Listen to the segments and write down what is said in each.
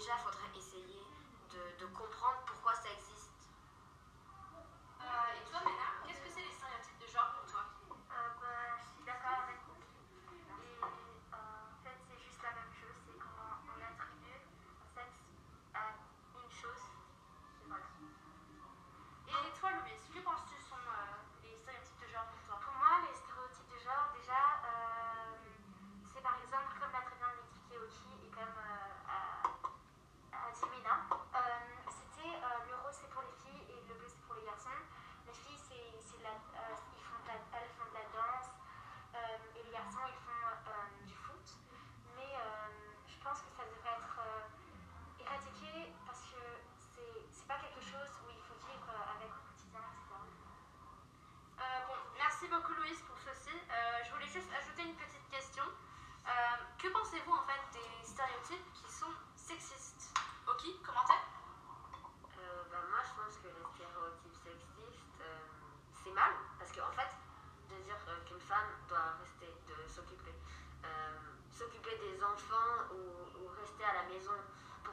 déjà,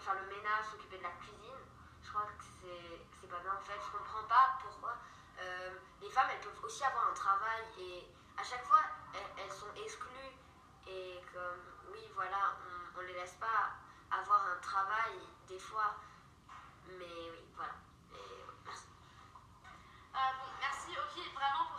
faire le ménage, s'occuper de la cuisine. Je crois que c'est pas bien en fait. Je comprends pas pourquoi euh, les femmes elles peuvent aussi avoir un travail et à chaque fois elles, sont exclues et comme oui voilà on, les laisse pas avoir un travail des fois mais oui voilà merci. Euh, merci ok vraiment pour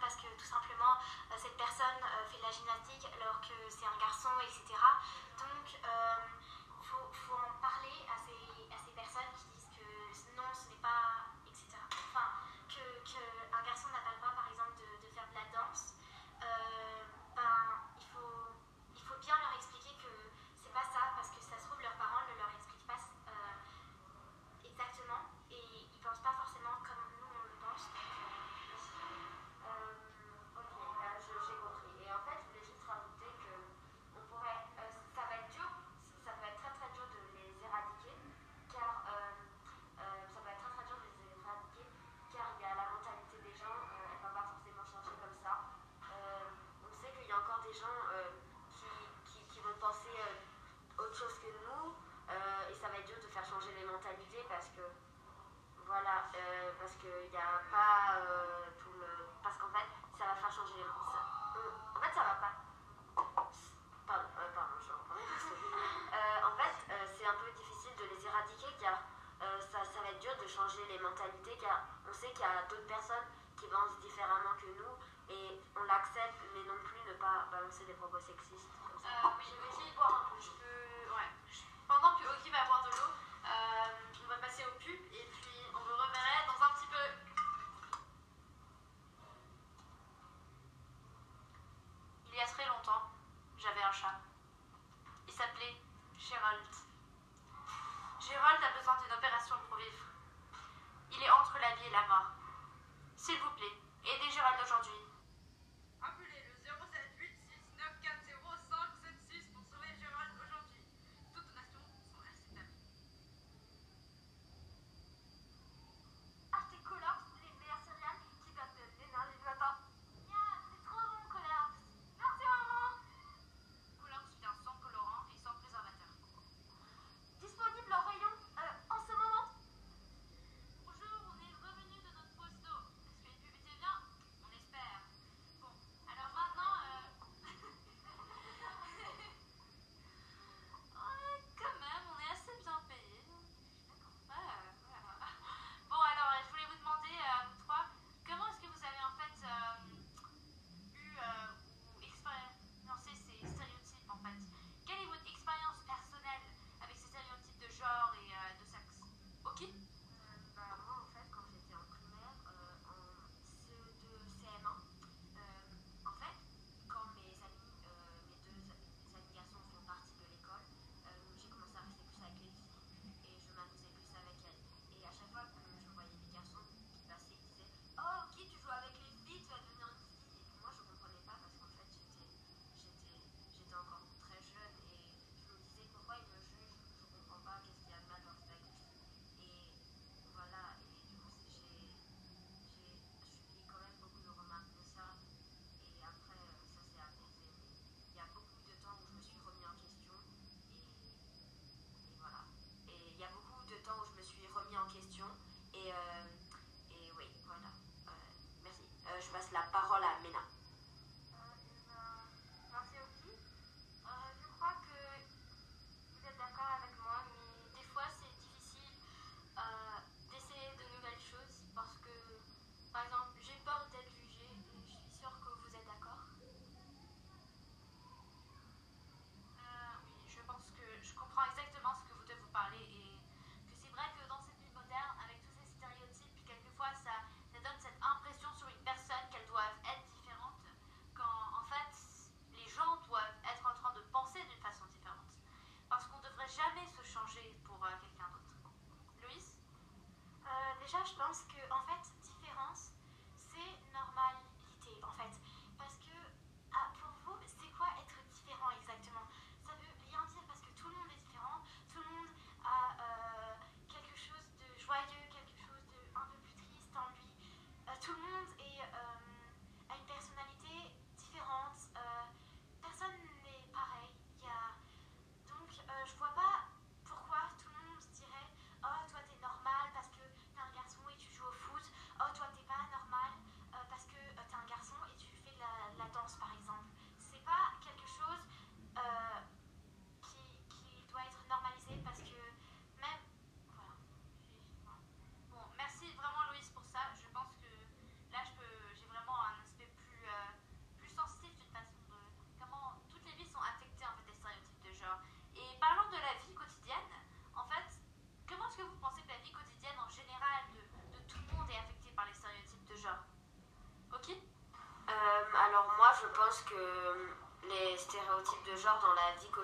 parce que tout simplement euh, cette personne euh, fait de la gymnastique alors que c'est un garçon, etc. Donc euh, il faut, en parler à ces, à ces personnes qui disent que non, ce n'est pas qu'il n'y a pas euh, tout le. Parce qu'en fait, ça va faire changer les. Ça... Euh, en fait, ça va pas. Pardon, euh, pardon, je euh, En fait, euh, c'est un peu difficile de les éradiquer car ça, ça, va être dur de changer les mentalités car on sait qu'il y a d'autres personnes qui pensent différemment que nous et on l'accepte mais non plus ne pas balancer des propos sexistes. Comme je vais essayer de boire un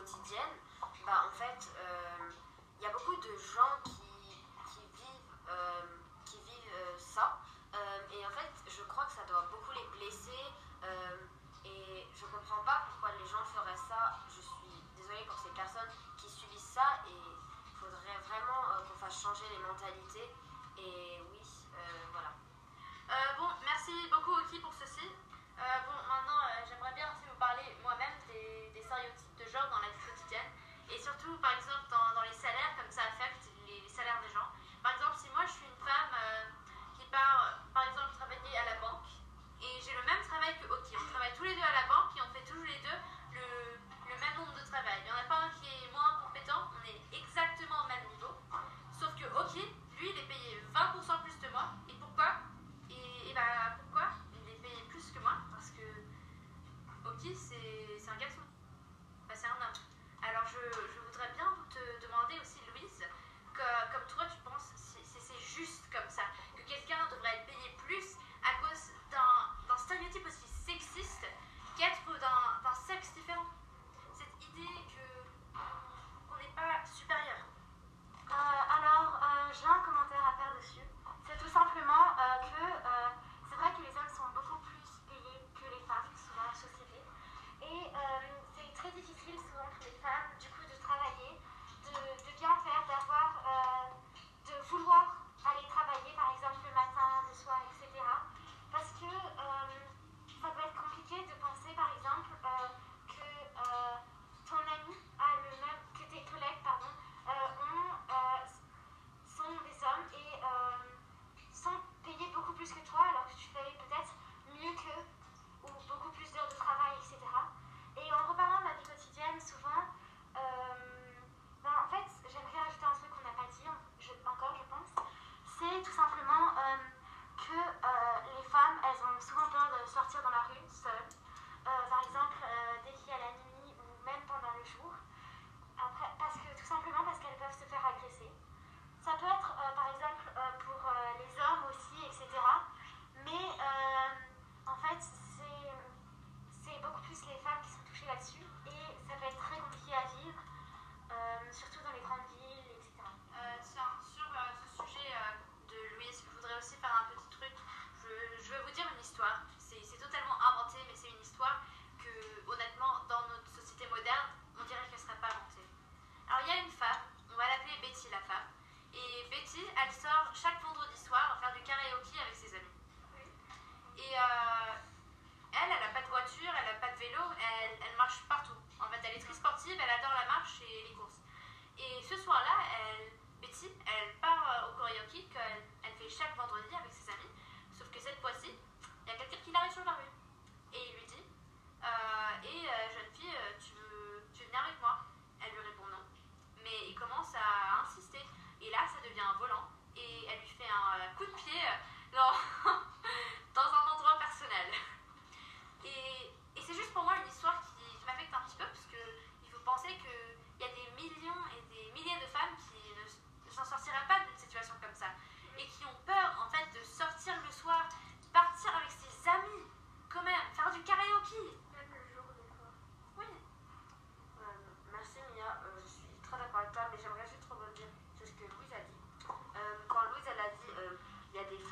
quotidienne, bah, en fait, il y a beaucoup de gens qui, qui vivent, euh, qui vivent euh, ça. et en fait, je crois que ça doit beaucoup les blesser. et je comprends pas pourquoi les gens feraient ça. Je suis désolée pour ces personnes qui subissent ça. Et il faudrait vraiment qu'on fasse changer les mentalités. Et Et surtout,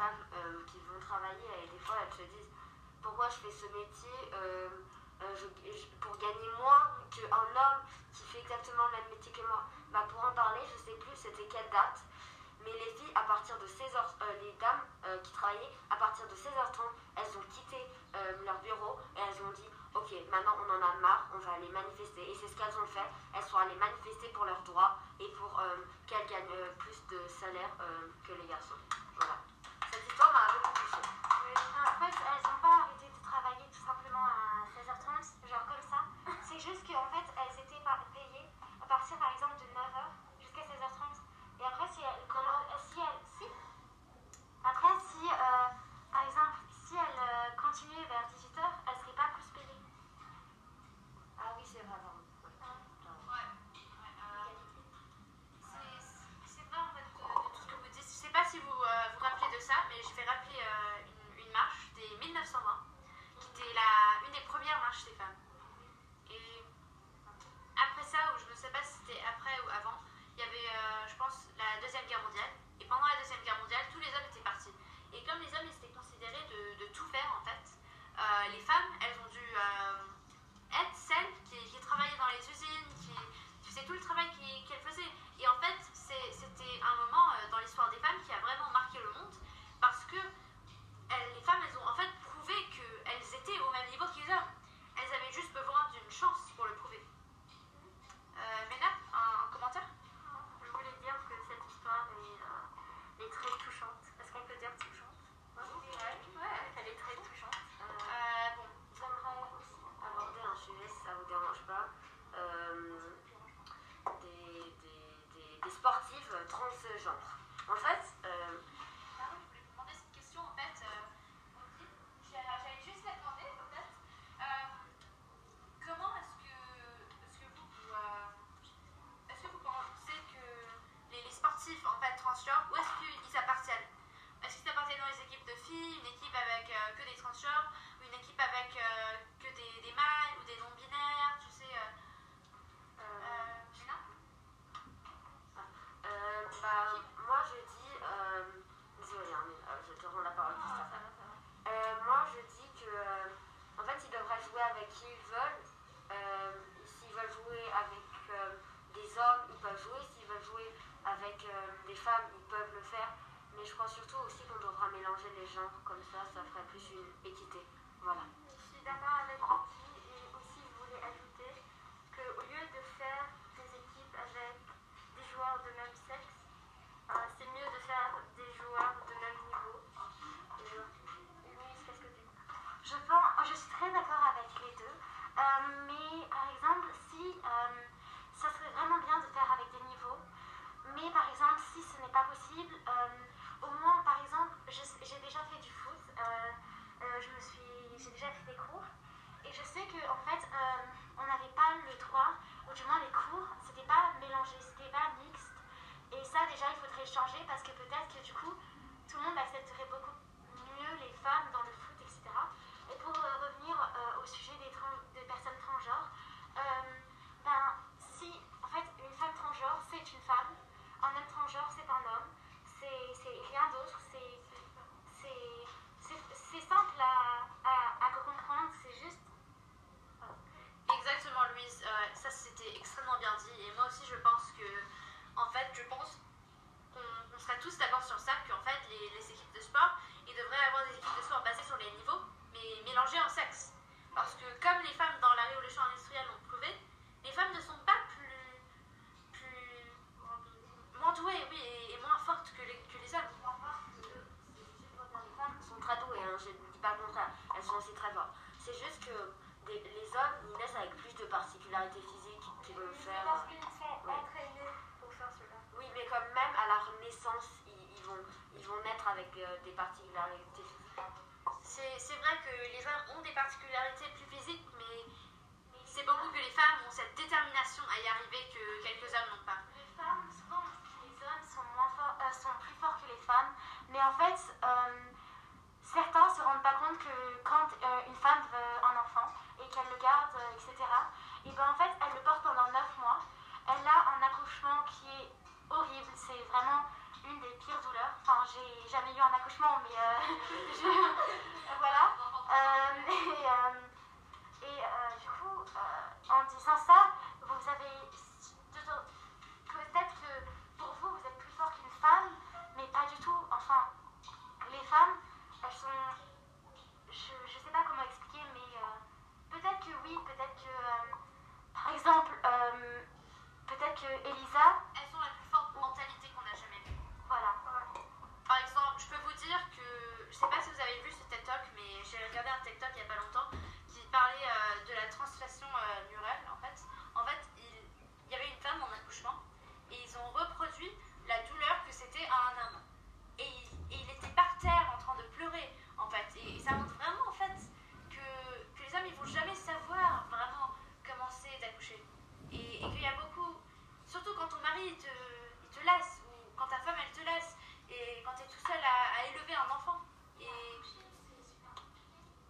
euh, qui vont travailler et des fois elles se disent pourquoi je fais ce métier euh, euh, pour gagner moins qu'un homme qui fait exactement le même métier que moi. Bah, pour en parler, je sais plus c'était quelle date, mais les filles à partir de 16h, les dames qui travaillaient à partir de 16h30, elles ont quitté leur bureau et elles ont dit ok maintenant on en a marre, on va aller manifester et c'est ce qu'elles ont fait. Elles sont allées manifester pour leurs droits et pour qu'elles gagnent plus de salaire que les garçons. Avec euh, des femmes, ils peuvent le faire. Mais je crois surtout aussi qu'on devra mélanger les genres. Comme ça, ça ferait plus une équité. Voilà. Je suis d'accord avec Vicky et aussi je voulais ajouter qu'au lieu de faire des équipes avec des joueurs de même sexe, par exemple, si ce n'est pas possible, euh, au moins, par exemple, j'ai déjà fait du foot. euh, euh, je me j'ai déjà pris des cours et je sais que en fait, on n'avait pas le droit, ou du moins les cours, c'était pas mélangé, c'était pas mixte. Et ça, déjà, il faudrait changer parce que peut-être que du coup, tout le monde accepterait beaucoup mieux les femmes dans le foot, etc. Et pour revenir au sujet des, tran- des personnes transgenres, euh, ben, si en fait une femme transgenre c'est une femme, un homme transgenre c'est un homme, c'est c'est rien d'autre, c'est c'est- c'est- c'est simple à, à, à comprendre, c'est juste. Exactement, Louise. Euh, ça, c'était extrêmement bien dit. Et moi aussi, je pense que, en fait, je pense qu'on qu'on serait tous d'accord sur ça, qu'en fait, les, les équipes de sport, ils devraient avoir des équipes de sport basées sur les niveaux, mais mélangées en sexe. Parce que, comme les femmes dans la révolution industrielle l'ont prouvé, les femmes ne sont pas plus. plus moins douées, oui, et, et moins fortes que les, que les hommes. Les femmes sont très douées, hein, je ne dis pas le contraire. Elles sont aussi très fortes. C'est juste que des- les hommes, ils naissent avec plus de particularités physiques qu'ils vont faire. qu'ils sont Ouais. entraînés pour faire cela. Oui, mais comme même à leur naissance, ils, ils vont, ils vont naître avec euh, des particularités physiques. C'est vrai que les hommes ont des particularités plus physiques, mais c'est beaucoup que les femmes ont cette détermination à y arriver que quelques hommes n'ont pas. Les femmes, souvent, les hommes sont, euh, plus forts que les femmes, mais en fait, euh, certains se rendent pas compte que quand euh, une femme veut un enfant et qu'elle le garde, etc., et ben en fait, elle le porte pendant 9 mois. Elle a un accouchement qui est horrible, c'est vraiment une des pires douleurs. Enfin, j'ai jamais eu un accouchement mais euh, je- et euh, et, euh, du coup, euh, en disant ça, vous avez peut-être que pour vous, vous êtes plus fort qu'une femme, mais pas du tout. Enfin, les femmes, elles sont. Je ne sais pas comment expliquer, mais euh, peut-être que oui, peut-être que. euh, par exemple, euh, peut-être que Elisa, Elles ont la plus forte mentalité qu'on a jamais vue. voilà. Par exemple, je peux vous dire que, je sais pas si vous avez vu ce TED Talk, mais j'ai regardé un TED Talk il y a pas longtemps qui parlait euh, de la translation euh, neurale en fait. En fait, il, il y avait une femme en accouchement et ils ont reproduit la douleur que c'était à un homme. Et il, et il était par terre en train de pleurer en fait. Et, ça montre vraiment en fait que, que les hommes ils vont jamais savoir vraiment comment c'est d'accoucher. Et, et qu'il y a beaucoup, surtout quand ton mari il te, il te laisse ou quand ta femme elle te laisse et quand tu es tout seul à, à élever un enfant. Et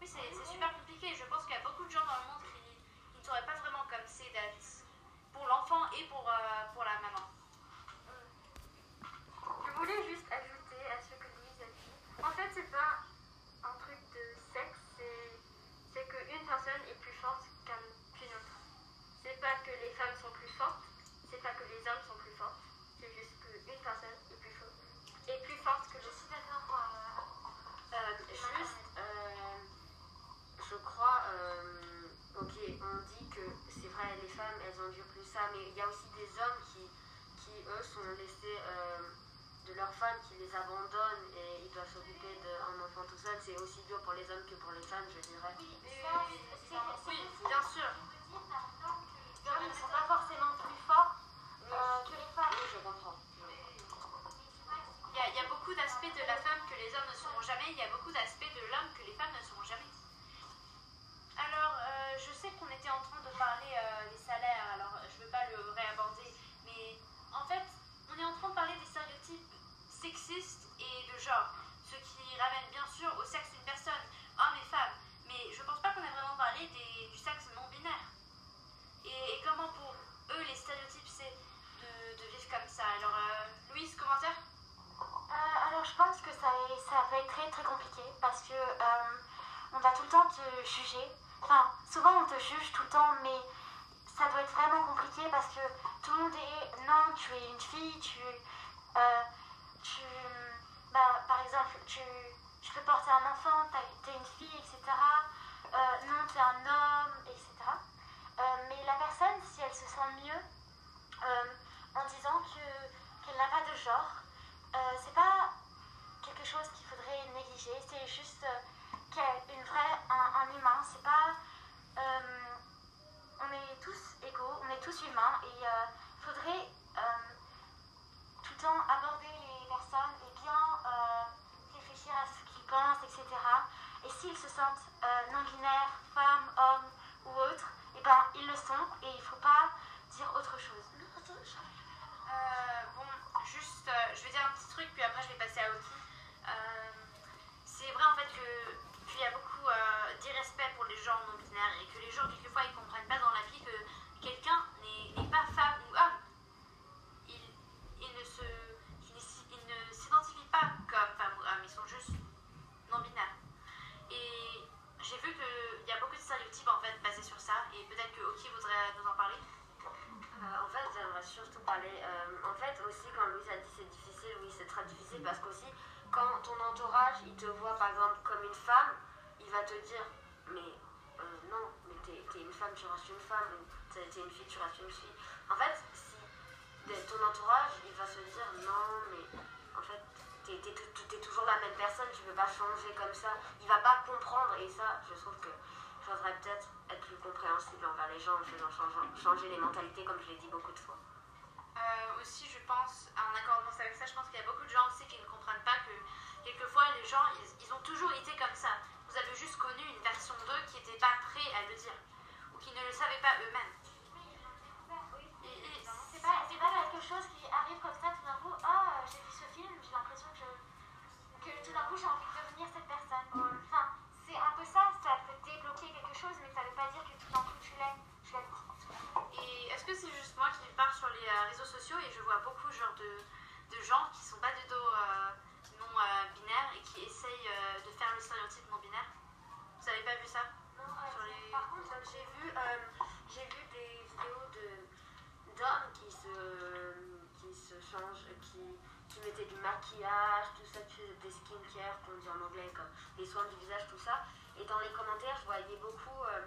oui, c'est c'est super compliqué. Je pense qu'il y a beaucoup de gens dans le monde qui, qui ne sauraient pas vraiment comme c'est d'être pour l'enfant et pour, euh, pour la maman. Je voulais juste ajouter à ce que Louise a dit. En fait, c'est pas un truc de sexe, c'est, c'est qu'une personne est plus forte qu'un- qu'une autre. C'est pas que les femmes sont plus fortes, c'est pas que les hommes sont plus forts, c'est juste qu'une personne est plus forte, est plus forte que Je suis d'accord. euh, Euh, juste, euh, je crois, euh, ok, on dit que c'est vrai, les femmes, elles endurent plus ça, mais il y a aussi des hommes qui, qui eux, sont laissés euh, de leurs femmes, qui les abandonnent et ils doivent s'occuper d'un enfant tout seul. C'est aussi dur pour les hommes que pour les femmes, je dirais. Oui, bien sûr. Les hommes ne sont pas il y a beaucoup d'aspects de la femme que les hommes ne seront jamais, il y a beaucoup d'aspects de l'homme que les femmes ne seront jamais. Alors, euh, je sais qu'on était en train de parler euh, des salaires, alors je ne veux pas le réaborder, mais en fait, on est en train de parler des stéréotypes sexistes et de genre, ce qui ramène bien sûr au sexe d'une personne, homme et femme, mais je pense pas qu'on ait vraiment parlé des- du sexe non binaire. Et, et comment pour eux les stéréotypes c'est de, de vivre comme ça. Alors, euh, Louise, commentaire Euh, alors je pense que ça, est- ça va être très très compliqué parce que euh, on va tout le temps te juger. Enfin, souvent on te juge tout le temps, mais ça doit être vraiment compliqué parce que tout le monde est non, tu es une fille, tu, euh, tu, bah, par exemple, tu, tu peux porter un enfant, t'es une fille, etc. Euh, non, t'es un homme, etc. Euh, mais la personne, si elle se sent mieux en disant que qu'elle n'a pas de genre, c'est pas quelque chose qu'il faudrait négliger, c'est juste euh, qu'elle- une vraie, un, un humain, c'est pas. euh, on est tous et il faudrait euh, tout le temps aborder les personnes et bien euh, réfléchir à ce qu'ils pensent, etc. Et s'ils se sentent euh, non-binaires, femmes, hommes ou autres, et ben ils le sont et il faut pas dire autre chose. Euh, bon, juste, euh, je vais dire un petit truc, puis après je vais passer à Oki. Euh, c'est vrai en fait que qu'il y a beaucoup euh, d'irrespect pour les gens non binaires et que les gens quelquefois ils comprennent pas dans la vie que quelqu'un n'est n'est pas femme ou homme. Ils, ils ne se, ils ne s'y- ils ne s'identifient pas comme femme ou homme, ils sont juste non binaires. Et j'ai vu qu'il y a beaucoup de stéréotypes en fait basés sur ça et peut-être que Oki voudrait nous en parler. Euh, en fait, j'aimerais surtout parler. euh, en fait, aussi, quand Louise a dit c'est difficile, oui, c'est très difficile parce qu'aussi, quand ton entourage, il te voit par exemple comme une femme, il va te dire Mais euh, non, mais t'es t'es une tu restes une femme, ou t'es t'es une fille, tu restes une fille. En fait, si ton entourage, il va se dire Non, mais en fait, t'es t'es toujours la même personne, tu peux pas changer comme ça. Il va pas comprendre, et ça, je trouve que faudrait peut-être être plus compréhensible envers les gens en faisant changer, les mentalités, comme je l'ai dit beaucoup de fois. Euh, aussi, je pense, en accordance avec ça, je pense qu'il y a beaucoup de gens aussi qui ne comprennent pas que quelquefois les gens, ils, ils ont toujours été comme ça. Vous avez juste connu une version d'eux qui n'était pas prêt à le dire qui ne le savaient pas eux-mêmes. C'est pas, quelque chose qui arrive comme ça tout d'un coup. Ah, j'ai vu ce film, j'ai l'impression que, je- que tout d'un coup j'ai envie de devenir cette personne. Enfin, c'est un peu ça, ça peut débloquer quelque chose, mais ça veut pas dire que tout d'un coup tu l'es. Et est-ce que c'est juste moi qui pars sur les euh, réseaux sociaux et je vois beaucoup genre de, de gens qui sont pas du tout euh, non euh, binaires mettait du maquillage, tout ça, qui faisait des skincare, qu'on dit en anglais, comme des soins du visage, tout ça. Et dans les commentaires, je voyais beaucoup euh,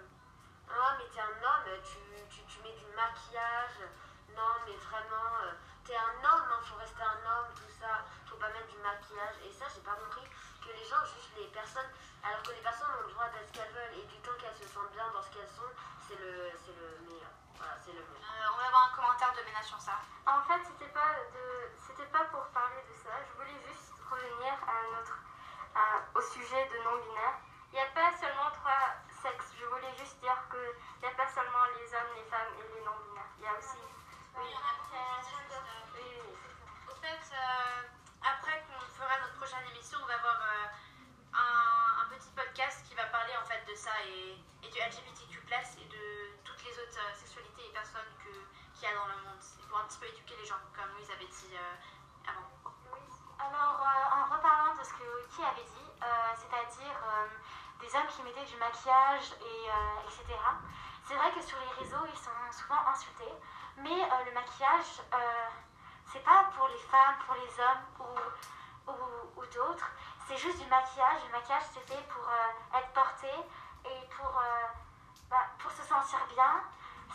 Ah, mais t'es un homme, tu, tu, tu mets du maquillage. Non, mais vraiment, euh, t'es un homme, il faut rester un homme, tout ça. Faut pas mettre du maquillage. Et ça, j'ai pas compris que les gens jugent les personnes, alors que les personnes ont le droit d'être ce qu'elles veulent. Et du temps qu'elles se sentent bien dans ce qu'elles sont, c'est le, c'est le meilleur. Voilà, c'est le mieux. Euh, on va avoir un commentaire de Ménage sur ça. En fait, c'était pas de, c'était pas pour parler de ça. Je voulais juste revenir à notre, au sujet de non binaire. Il n'y a pas seulement trois sexes. Je voulais juste dire que il n'y a pas seulement les hommes, les femmes et les du maquillage, et, euh, etc., c'est vrai que sur les réseaux, ils sont souvent insultés, mais euh, le maquillage, euh, c'est pas pour les femmes, pour les hommes ou, ou, d'autres, c'est juste du maquillage. Le maquillage, c'est fait pour être porté et pour, bah, pour se sentir bien.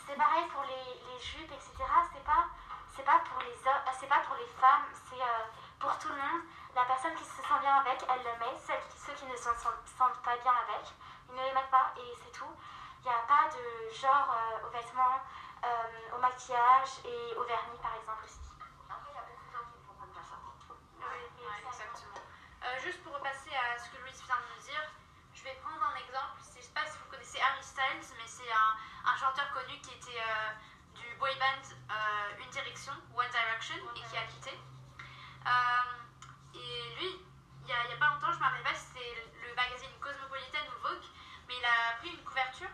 C'est pareil pour les, les jupes, etc. C'est pas, pas pour les c'est pas pour les femmes, c'est pour tout le monde. La personne qui se sent bien avec, elle le met. Celles ceux qui ne se sentent, pas bien avec, ils ne les mettent pas et c'est tout. Il n'y a pas de genre euh, aux vêtements, euh, au maquillage et au vernis par exemple aussi. Après, il y a beaucoup de gens qui ne comprennent pas ça. Oui, exactement. Euh, juste pour repasser à ce que Louise vient de nous dire, je vais prendre un exemple. Je ne sais pas si vous connaissez Harry Styles, mais c'est un, un chanteur connu qui était euh, du boy band euh, Une Direction, One Direction, et qui a quitté. Euh, et lui, il n'y a, pas longtemps, je ne me rappelle pas si c'était le magazine Cosmopolitan ou Vogue, mais il a pris une couverture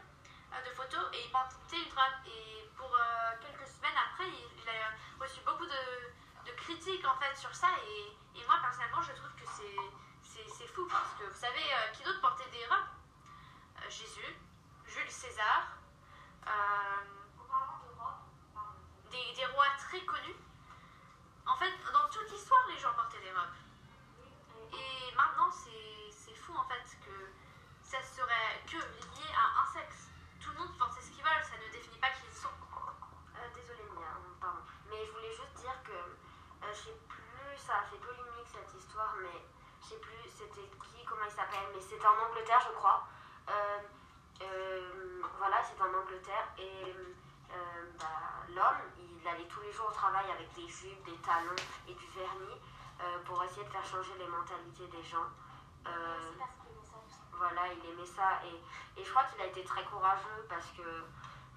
euh, de photos et il portait une robe. Et pour euh, quelques semaines après, il, a reçu beaucoup de, critiques en fait sur ça et, et moi personnellement je trouve que c'est c'est- c'est fou parce que vous savez euh, qui d'autre portait des robes? Jésus, Jules César, des, des rois très connus. En fait, dans toute l'histoire, les gens portaient des robes. C'était en Angleterre je crois. Euh, euh, voilà, c'était en Angleterre et euh, bah, l'homme, il allait tous les jours au travail avec des jupes, des talons et du vernis pour essayer de faire changer les mentalités des gens. C'est parce qu'il aimait ça aussi. voilà, il aimait ça et, et je crois qu'il a été très courageux parce que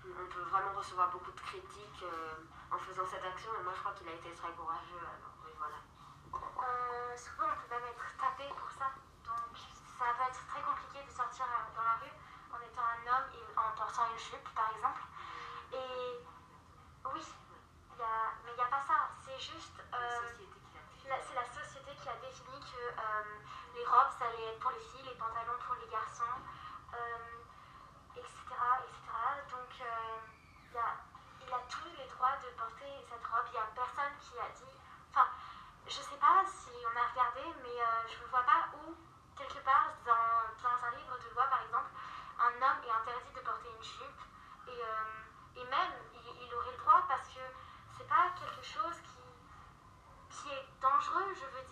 on peut vraiment recevoir beaucoup de critiques euh, en faisant cette action et moi je crois qu'il a été très courageux alors oui voilà. Euh, souvent, on peut même être tapé pour ça. Ça peut être très compliqué de sortir euh, dans la rue en étant un homme et en portant une jupe, par exemple. Et oui, il y a, mais il n'y a pas ça. C'est juste. Euh, c'est la société qui a défini que euh, les robes, ça allait être pour les filles, les pantalons pour les garçons, euh, etc., etc. Donc, il, a, il a tous les droits de porter cette robe. Il n'y a personne qui a dit. Enfin, je sais pas si on a regardé, mais euh, je ne vois pas où, quelque part, dans, dans un livre de loi, par exemple, un homme est interdit de porter une jupe. Et, euh, et même, il, il aurait le droit parce que c'est pas quelque chose qui qui est dangereux, je veux dire,